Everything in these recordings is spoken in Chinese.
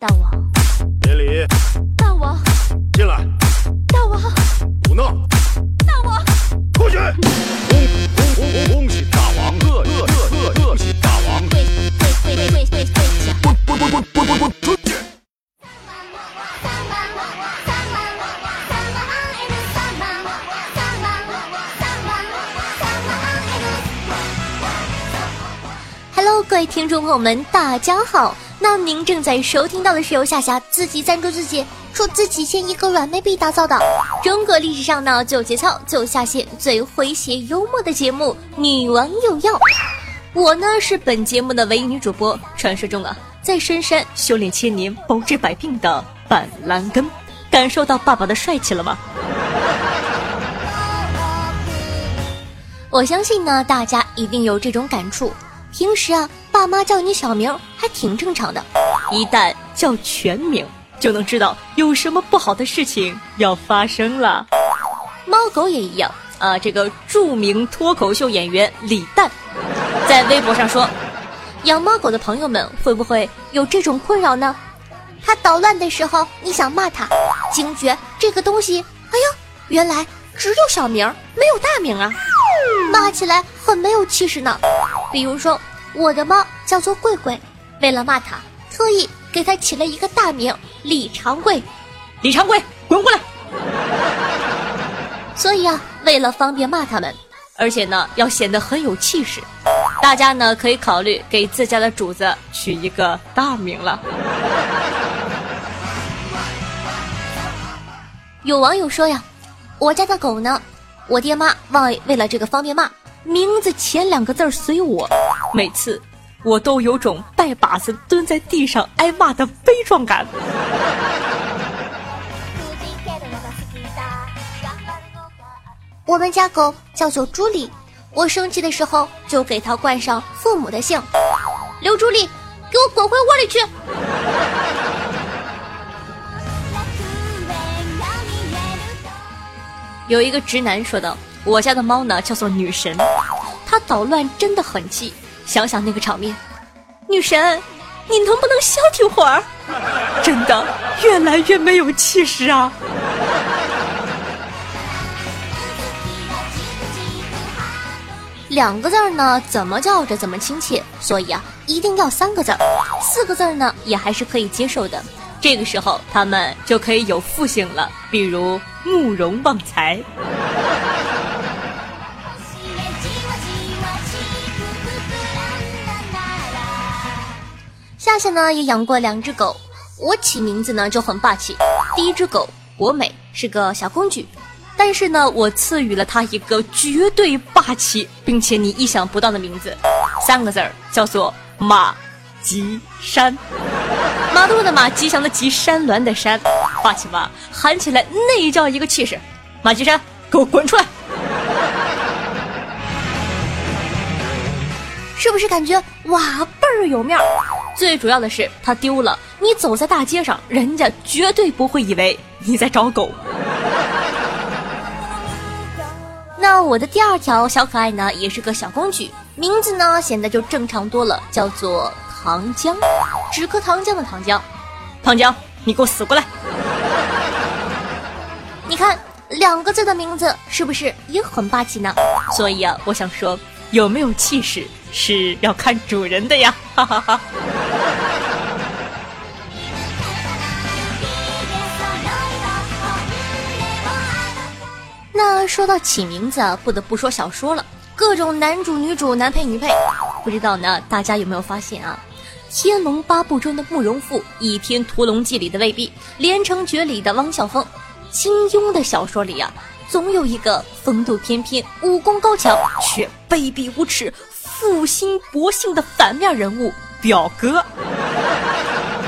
大王，别理，大王，进来，大王，胡闹，大王，出去！恭恭恭恭喜大王，贺贺贺贺喜大王！跪跪跪跪跪跪下！滚滚滚滚滚滚滚出去！Hello，各位听众朋友们，大家好。那您正在收听到的是由夏夏自己赞助自己，出自己千一个软妹币打造的中国历史上呢最有节操、最有下限、最诙谐幽默的节目《女王有药》。我呢是本节目的唯一女主播，传说中啊，在深山修炼千年、包治百病的板蓝根。感受到爸爸的帅气了吗？我相信呢，大家一定有这种感触。平时啊，爸妈叫你小名还挺正常的，一旦叫全名，就能知道有什么不好的事情要发生了。猫狗也一样啊。这个著名脱口秀演员李诞在微博上说：“养猫狗的朋友们会不会有这种困扰呢？它捣乱的时候，你想骂它，惊觉这个东西，哎呦，原来只有小名没有大名啊，骂起来很没有气势呢。”比如说，我的猫叫做贵贵，为了骂它，特意给它起了一个大名李长贵。李长贵，滚过来！所以啊，为了方便骂他们，而且呢要显得很有气势，大家呢可以考虑给自家的主子取一个大名了。有网友说呀，我家的狗呢，我爹妈忘为了这个方便骂。名字前两个字随我，每次我都有种拜把子蹲在地上挨骂的悲壮感。我们家狗叫做朱莉，我生气的时候就给它冠上父母的姓，刘朱莉，给我滚回窝里去。有一个直男说道。我家的猫呢，叫做女神，它捣乱真的很气。想想那个场面，女神，你能不能消停会儿？真的越来越没有气势啊！两个字儿呢，怎么叫着怎么亲切，所以啊，一定要三个字儿。四个字儿呢，也还是可以接受的。这个时候，他们就可以有复姓了，比如慕容旺财。夏夏呢也养过两只狗，我起名字呢就很霸气。第一只狗国美是个小公举，但是呢我赐予了它一个绝对霸气并且你意想不到的名字，三个字儿叫做马吉山。马路的马，吉祥的吉，山峦的山，霸气吧？喊起来那叫一个气势。马吉山，给我滚出来！是不是感觉哇倍儿有面儿？最主要的是，它丢了。你走在大街上，人家绝对不会以为你在找狗。那我的第二条小可爱呢，也是个小公举，名字呢显得就正常多了，叫做糖浆，止咳糖浆的糖浆。糖浆，你给我死过来！你看两个字的名字是不是也很霸气呢？所以啊，我想说，有没有气势是要看主人的呀！哈哈哈。那说到起名字啊，不得不说小说了，各种男主、女主、男配、女配，不知道呢，大家有没有发现啊？《天龙八部》中的慕容复，《倚天屠龙记》里的魏碧，《连城诀》里的汪小凤，金庸的小说里啊，总有一个风度翩翩、武功高强却卑鄙无耻、负心薄幸的反面人物表哥。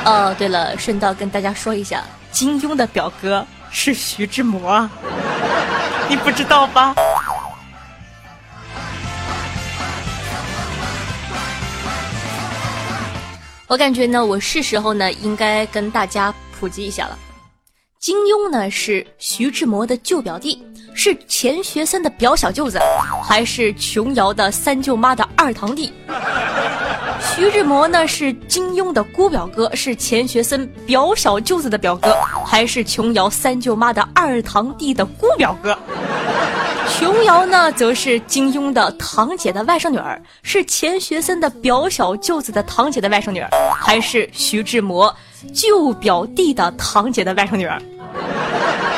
哦，对了，顺道跟大家说一下，金庸的表哥是徐志摩。你不知道吧？我感觉呢，我是时候呢，应该跟大家普及一下了。金庸呢是徐志摩的旧表弟，是钱学森的表小舅子，还是琼瑶的三舅妈的二堂弟。徐志摩呢是金庸的姑表哥，是钱学森表小舅子的表哥，还是琼瑶三舅妈的二堂弟的姑表哥？琼瑶呢，则是金庸的堂姐的外甥女儿，是钱学森的表小舅子的堂姐的外甥女儿，还是徐志摩舅表弟的堂姐的外甥女儿？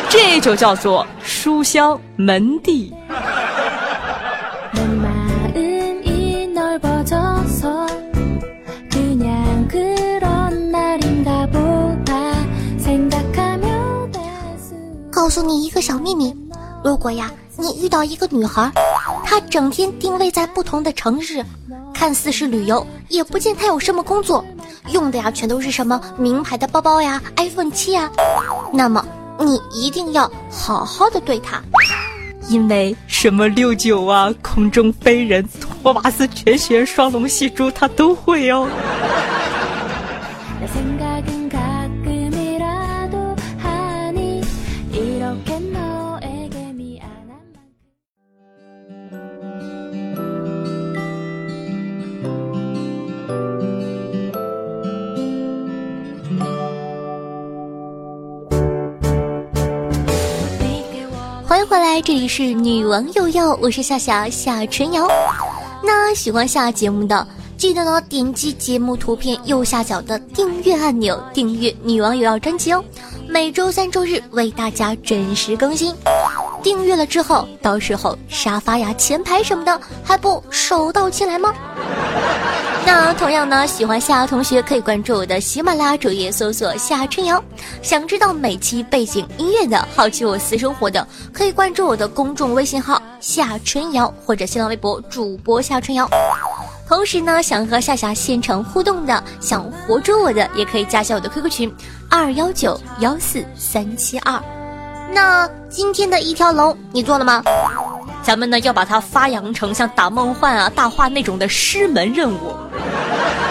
这就叫做书香门第。告诉你一个小秘密，如果呀。你遇到一个女孩，她整天定位在不同的城市，看似是旅游，也不见她有什么工作，用的呀全都是什么名牌的包包呀，iPhone 七呀。那么你一定要好好的对她，因为什么六九啊，空中飞人，托马斯全旋，双龙戏珠，她都会哦。迎回来，这里是女王又要，我是夏夏夏春瑶。那喜欢下节目的，记得呢点击节目图片右下角的订阅按钮，订阅女王又要专辑哦。每周三、周日为大家准时更新。订阅了之后，到时候沙发呀、前排什么的还不手到擒来吗？那同样呢，喜欢夏同学可以关注我的喜马拉雅主页，搜索夏春瑶。想知道每期背景音乐的，好奇我私生活的，可以关注我的公众微信号夏春瑶或者新浪微博主播夏春瑶。同时呢，想和夏夏现场互动的，想活捉我的，也可以加下我的 QQ 群二幺九幺四三七二。那今天的一条龙你做了吗？咱们呢要把它发扬成像打梦幻啊、大话那种的师门任务。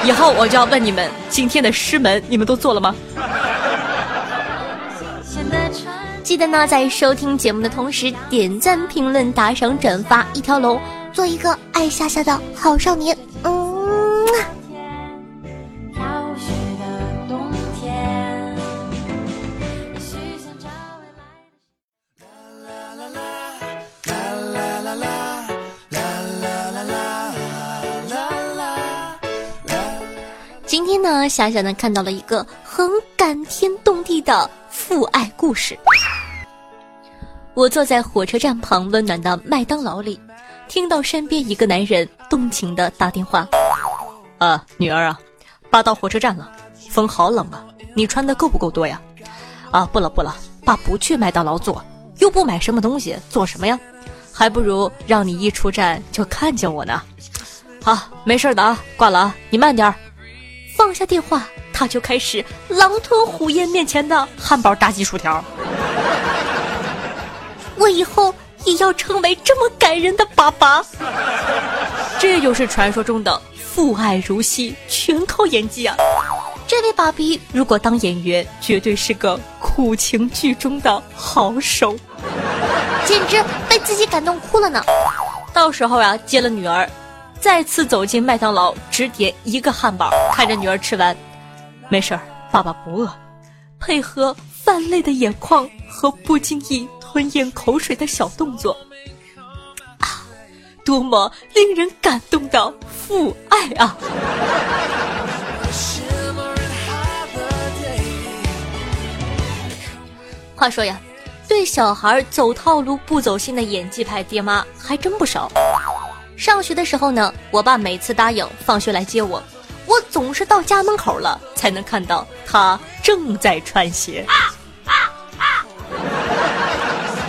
以后我就要问你们，今天的师门你们都做了吗？记得呢，在收听节目的同时，点赞、评论、打赏、转发一条龙，做一个爱夏夏的好少年。呢，夏夏呢看到了一个很感天动地的父爱故事。我坐在火车站旁温暖的麦当劳里，听到身边一个男人动情的打电话：“啊，女儿啊，爸到火车站了，风好冷啊，你穿的够不够多呀？啊，不了不了，爸不去麦当劳坐，又不买什么东西，做什么呀？还不如让你一出站就看见我呢。好，没事的啊，挂了啊，你慢点儿。”放下电话，他就开始狼吞虎咽面前的汉堡、炸鸡、薯条。我以后也要成为这么感人的爸爸。这就是传说中的父爱如昔，全靠演技啊！这位爸比如果当演员，绝对是个苦情剧中的好手，简直被自己感动哭了呢。到时候啊，接了女儿。再次走进麦当劳，只点一个汉堡，看着女儿吃完，没事儿，爸爸不饿。配合泛泪的眼眶和不经意吞咽口水的小动作，啊，多么令人感动的父爱啊！话说呀，对小孩走套路不走心的演技派爹妈还真不少。上学的时候呢，我爸每次答应放学来接我，我总是到家门口了才能看到他正在穿鞋。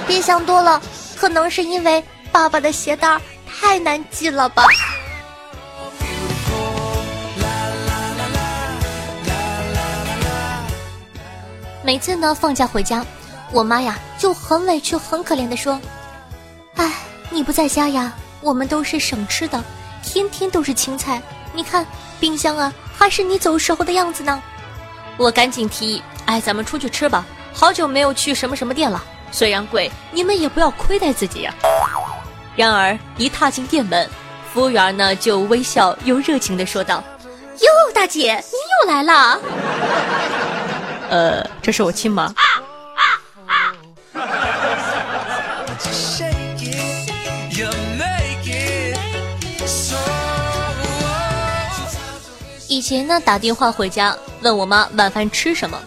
别想多了，可能是因为爸爸的鞋带太难系了吧。每次呢放假回家，我妈呀就很委屈、很可怜的说：“哎，你不在家呀。”我们都是省吃的，天天都是青菜。你看冰箱啊，还是你走时候的样子呢。我赶紧提议，哎，咱们出去吃吧。好久没有去什么什么店了，虽然贵，你们也不要亏待自己呀。然而一踏进店门，服务员呢就微笑又热情地说道：“哟，大姐，您又来了。呃，这是我亲妈。以前呢，打电话回家问我妈晚饭吃什么，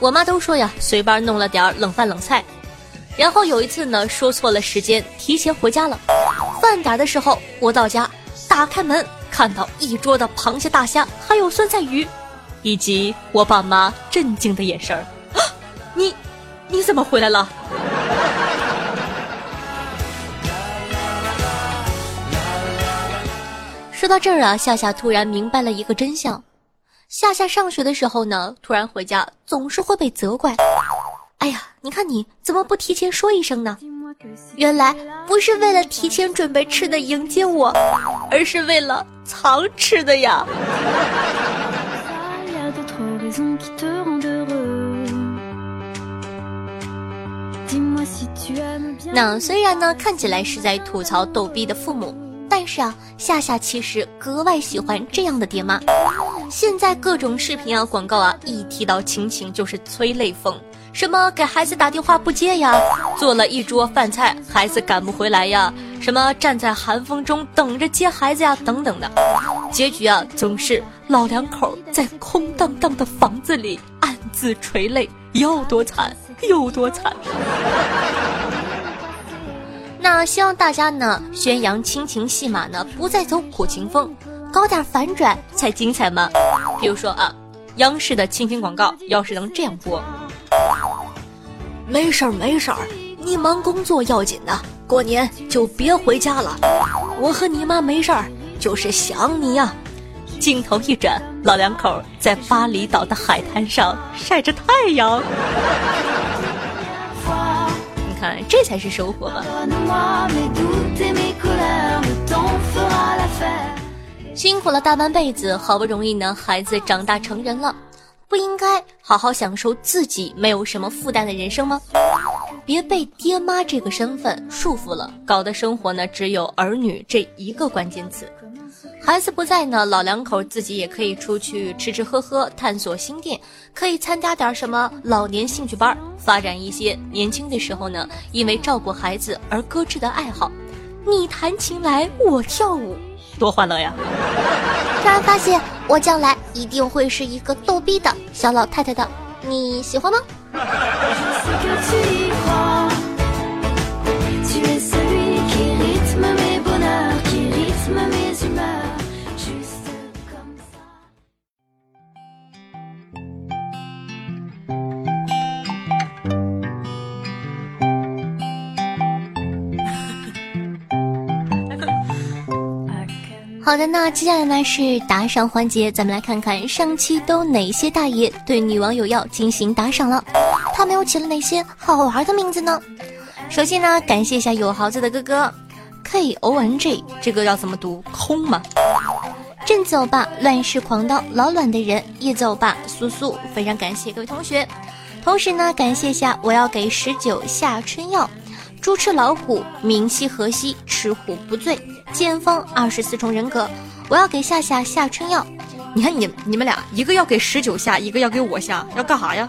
我妈都说呀，随便弄了点冷饭冷菜。然后有一次呢，说错了时间，提前回家了。饭点的时候，我到家，打开门，看到一桌的螃蟹、大虾，还有酸菜鱼，以及我爸妈震惊的眼神儿。你，你怎么回来了？说到这儿啊，夏夏突然明白了一个真相：夏夏上学的时候呢，突然回家总是会被责怪。哎呀，你看你怎么不提前说一声呢？原来不是为了提前准备吃的迎接我，而是为了藏吃的呀。那虽然呢，看起来是在吐槽逗逼的父母。但是啊，夏夏其实格外喜欢这样的爹妈。现在各种视频啊、广告啊，一提到亲情就是催泪风，什么给孩子打电话不接呀，做了一桌饭菜孩子赶不回来呀，什么站在寒风中等着接孩子呀，等等的，结局啊总是老两口在空荡荡的房子里暗自垂泪，有多惨有多惨。那希望大家呢宣扬亲情戏码呢不再走苦情风，搞点反转才精彩嘛。比如说啊，央视的亲情广告要是能这样播：没事儿没事儿，你忙工作要紧的，过年就别回家了。我和你妈没事儿，就是想你呀。镜头一转，老两口在巴厘岛的海滩上晒着太阳。看，这才是收获吧。辛苦了大半辈子，好不容易呢，孩子长大成人了，不应该好好享受自己没有什么负担的人生吗？别被爹妈这个身份束缚了，搞得生活呢只有儿女这一个关键词。孩子不在呢，老两口自己也可以出去吃吃喝喝，探索新店，可以参加点什么老年兴趣班，发展一些年轻的时候呢因为照顾孩子而搁置的爱好。你弹琴来，我跳舞，多欢乐呀！突然发现，我将来一定会是一个逗逼的小老太太的，你喜欢吗？好的，那接下来呢是打赏环节，咱们来看看上期都哪些大爷对女网友要进行打赏了，他们又起了哪些好玩的名字呢？首先呢，感谢一下有豪子的哥哥，K O N G，这个要怎么读？空吗？镇子欧巴，乱世狂刀，老卵的人，叶子欧巴，苏苏，非常感谢各位同学，同时呢，感谢一下我要给十九下春药。猪吃老虎，明夕何夕？吃虎不醉。剑锋二十四重人格，我要给夏夏下春药。你看你你们俩，一个要给十九下，一个要给我下，要干啥呀？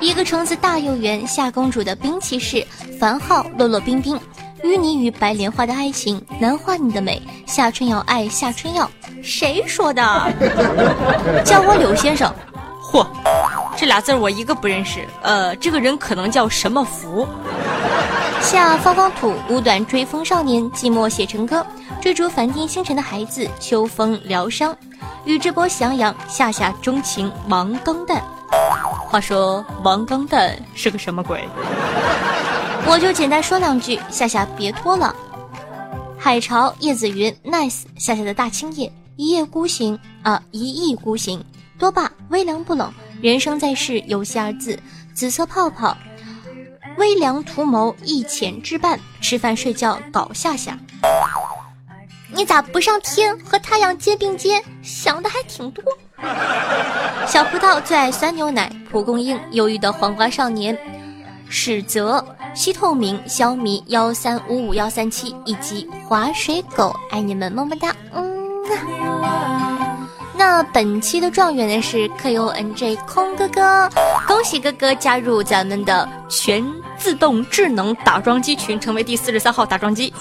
一个橙子大又圆，夏公主的兵器士樊浩落落冰冰，淤泥与白莲花的爱情，难画你的美。夏春瑶爱夏春药，谁说的？叫我柳先生。嚯！这俩字我一个不认识，呃，这个人可能叫什么福？夏方方土，五短追风少年，寂寞写成歌，追逐梵天星辰的孩子，秋风疗伤，宇智波喜羊羊，夏夏钟情王钢蛋。话说王钢蛋是个什么鬼？我就简单说两句，夏夏别拖了。海潮叶子云，nice，夏夏的大青叶，一夜孤行啊，一意孤行，多霸微凉不冷。人生在世，有戏二字。紫色泡泡，微凉图谋，一浅之半。吃饭睡觉搞下下，你咋不上天和太阳肩并肩？想的还挺多。小葡萄最爱酸牛奶。蒲公英，忧郁的黄瓜少年。史泽，西透明，小米幺三五五幺三七以及划水狗，爱你们么么哒。嗯。那本期的状元呢是 K O N J 空哥哥，恭喜哥哥加入咱们的全自动智能打桩机群，成为第四十三号打桩机。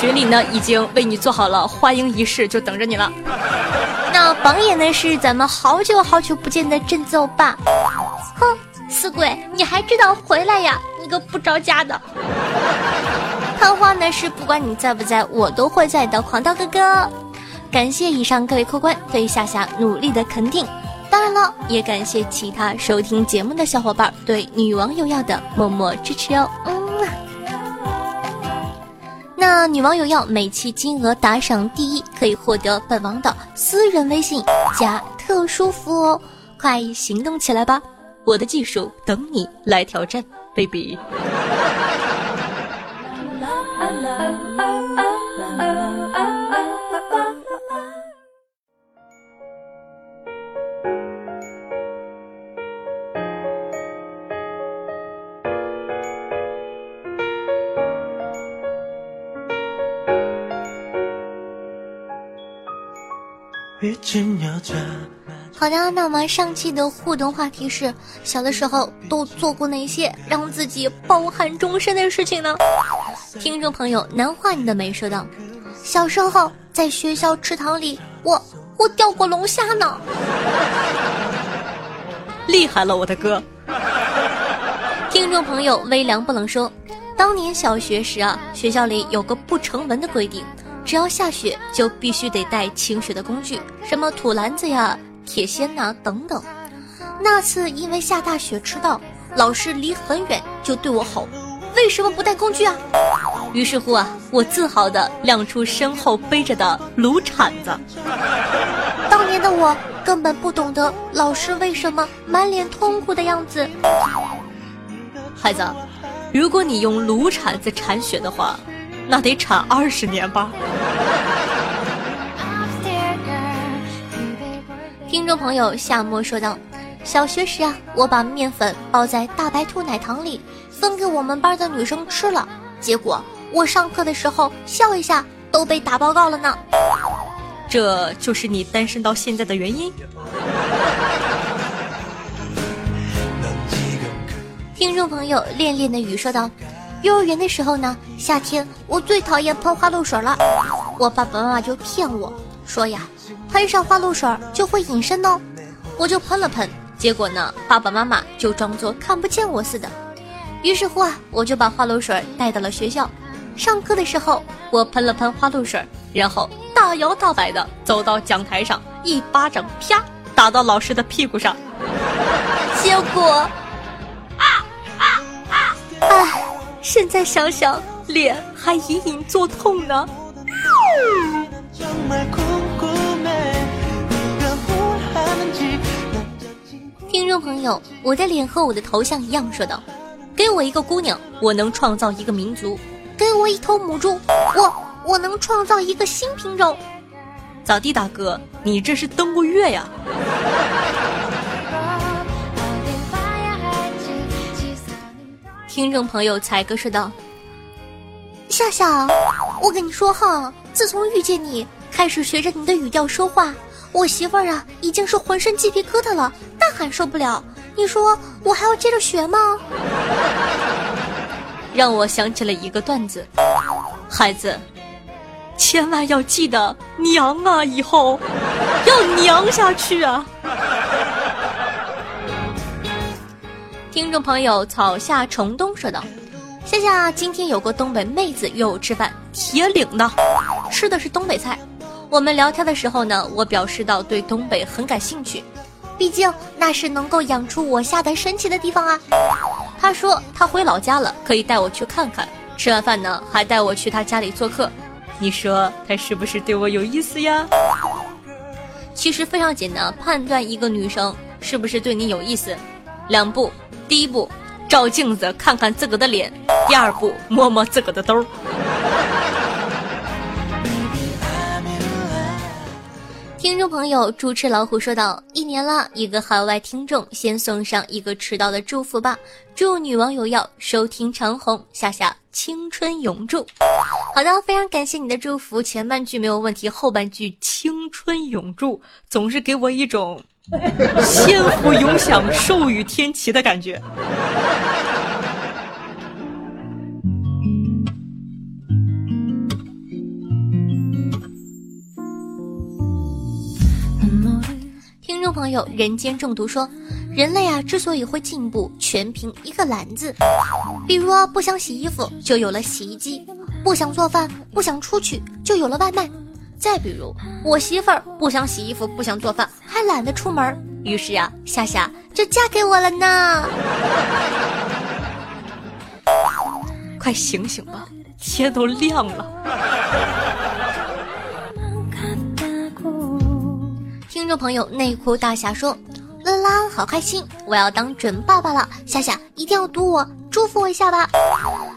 群里呢已经为你做好了欢迎仪式，就等着你了。那榜眼呢是咱们好久好久不见的镇子欧巴。哼，死鬼，你还知道回来呀？你个不着家的。探花呢是不管你在不在，我都会在的。狂刀哥哥。感谢以上各位客官对夏夏努力的肯定，当然了，也感谢其他收听节目的小伙伴对女王有药的默默支持哦。嗯，那女王有要每期金额打赏第一，可以获得本王的私人微信加特殊服务哦，快行动起来吧！我的技术等你来挑战，baby。好的，那我们上期的互动话题是：小的时候都做过哪些让自己抱憾终身的事情呢？听众朋友，南化你的眉说道：小时候在学校池塘里，我我钓过龙虾呢。厉害了，我的哥！听众朋友，微凉不冷说：当年小学时啊，学校里有个不成文的规定。只要下雪，就必须得带清雪的工具，什么土篮子呀、铁锨呐等等。那次因为下大雪迟到，老师离很远就对我吼：“为什么不带工具啊？”于是乎啊，我自豪地亮出身后背着的炉铲子。当年的我根本不懂得老师为什么满脸痛苦的样子。孩子，如果你用炉铲子铲雪的话。那得铲二十年吧。听众朋友夏沫说道：“小学时啊，我把面粉包在大白兔奶糖里，分给我们班的女生吃了。结果我上课的时候笑一下都被打报告了呢。这就是你单身到现在的原因。”听众朋友恋恋的雨说道。幼儿园的时候呢，夏天我最讨厌喷花露水了。我爸爸妈妈就骗我说呀，喷上花露水就会隐身哦。我就喷了喷，结果呢，爸爸妈妈就装作看不见我似的。于是乎啊，我就把花露水带到了学校。上课的时候，我喷了喷花露水，然后大摇大摆的走到讲台上，一巴掌啪打到老师的屁股上。结果，啊啊啊！唉。现在想想，脸还隐隐作痛呢。听众朋友，我的脸和我的头像一样，说道：“给我一个姑娘，我能创造一个民族；给我一头母猪，我我能创造一个新品种。”咋地，大哥，你这是登过月呀？听众朋友，才哥说道：“夏夏，我跟你说哈，自从遇见你，开始学着你的语调说话，我媳妇儿啊已经是浑身鸡皮疙瘩了，大喊受不了。你说我还要接着学吗？” 让我想起了一个段子：孩子，千万要记得娘啊，以后要娘下去啊。听众朋友，草下虫冬说道：“夏夏，今天有个东北妹子约我吃饭，铁岭的，吃的是东北菜。我们聊天的时候呢，我表示到对东北很感兴趣，毕竟那是能够养出我下的神奇的地方啊。他说他回老家了，可以带我去看看。吃完饭呢，还带我去他家里做客。你说他是不是对我有意思呀？其实非常简单，判断一个女生是不是对你有意思，两步。”第一步，照镜子看看自个的脸；第二步，摸摸自个的兜。听众朋友，猪吃老虎说道：“一年了，一个海外听众先送上一个迟到的祝福吧，祝女网友要收听长虹，夏夏青春永驻。”好的，非常感谢你的祝福，前半句没有问题，后半句青春永驻总是给我一种仙福 永享、寿与天齐的感觉。众朋友，人间中毒说，人类啊之所以会进步，全凭一个懒字。比如啊不想洗衣服，就有了洗衣机；不想做饭，不想出去，就有了外卖。再比如，我媳妇儿不想洗衣服，不想做饭，还懒得出门，于是啊，夏夏就嫁给我了呢。快醒醒吧，天都亮了。听众朋友，内裤大侠说：“乐啦，好开心，我要当准爸爸了。夏夏一定要读我，祝福我一下吧。”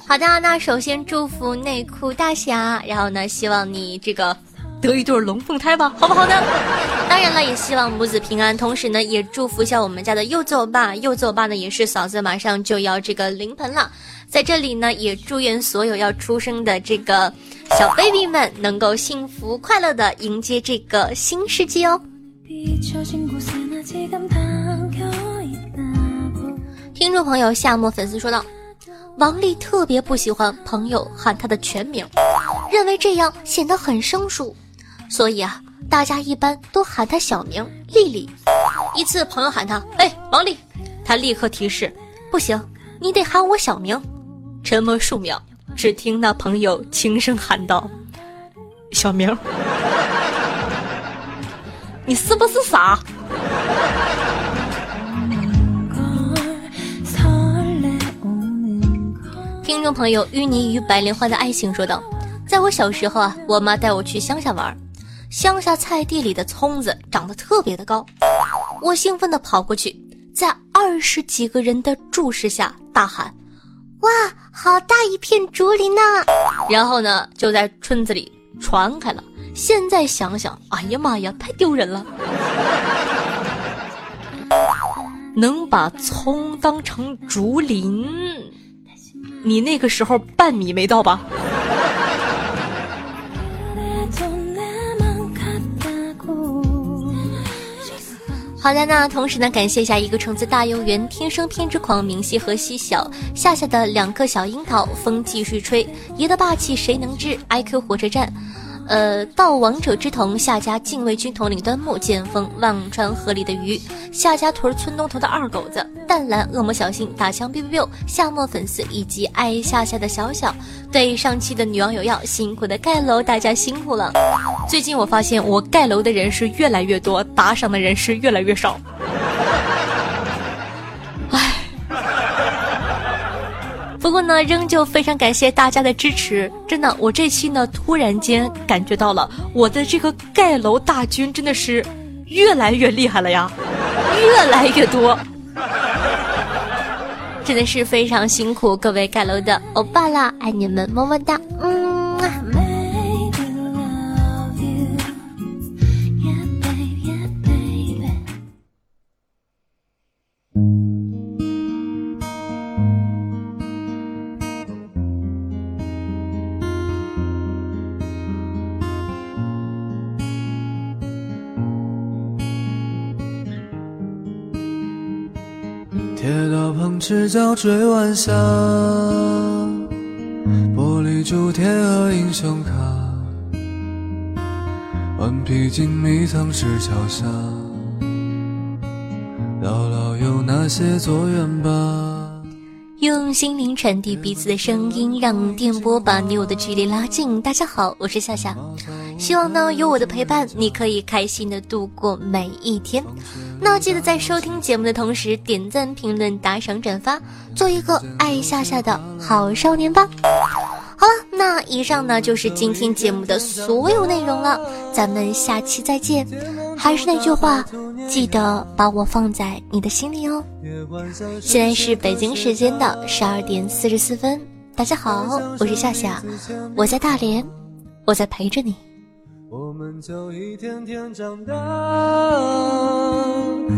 好的，那首先祝福内裤大侠，然后呢，希望你这个得一对龙凤胎吧，好不好呢？当然了，也希望母子平安，同时呢，也祝福一下我们家的柚子欧巴。柚子欧巴呢，也是嫂子马上就要这个临盆了，在这里呢，也祝愿所有要出生的这个小 baby 们能够幸福快乐的迎接这个新世纪哦。听众朋友夏末粉丝说道：“王丽特别不喜欢朋友喊她的全名，认为这样显得很生疏，所以啊，大家一般都喊她小名丽丽。一次朋友喊她：‘哎，王丽’，她立刻提示：‘不行，你得喊我小名。’沉默数秒，只听那朋友轻声喊道：‘小名。’”你是不是傻？听众朋友，淤泥与白莲花的爱情说道：“在我小时候啊，我妈带我去乡下玩，乡下菜地里的葱子长得特别的高，我兴奋的跑过去，在二十几个人的注视下大喊：‘哇，好大一片竹林呐！’然后呢，就在村子里传开了。”现在想想，哎呀妈呀，太丢人了！能把葱当成竹林，你那个时候半米没到吧？好的，那同时呢，感谢一下一个橙子大游园、天生偏执狂、明晰和西小夏夏的两颗小樱桃，风继续吹，爷的霸气谁能治？IQ 火车站。呃，盗王者之瞳，夏家禁卫军统领端木剑锋，忘川河里的鱼，夏家屯村东头的二狗子，淡蓝恶魔小新，打枪 biu biu biu，夏末粉丝以及爱夏夏的小小，对上期的女网友要辛苦的盖楼，大家辛苦了。最近我发现我盖楼的人是越来越多，打赏的人是越来越少。不过呢，仍旧非常感谢大家的支持。真的，我这期呢，突然间感觉到了我的这个盖楼大军真的是越来越厉害了呀，越来越多，真的是非常辛苦各位盖楼的欧巴啦，爱你们，么么哒，嗯。赤脚追晚霞，玻璃珠贴和英雄卡，顽皮筋迷藏石桥下，姥姥有那些作业吧。用心灵传递彼此的声音，让电波把你我的距离拉近。大家好，我是夏夏，希望呢有我的陪伴，你可以开心的度过每一天。那记得在收听节目的同时，点赞、评论、打赏、转发，做一个爱夏夏的好少年吧。好了，那以上呢就是今天节目的所有内容了，咱们下期再见。还是那句话。记得把我放在你的心里哦。现在是北京时间的十二点四十四分，大家好，我是夏夏，我在大连，我在陪着你。我们就一天天长大。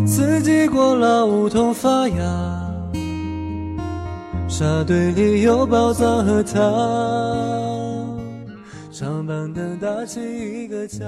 四季过老，梧桐发芽，沙堆里有宝藏和糖，长板凳搭起一个家。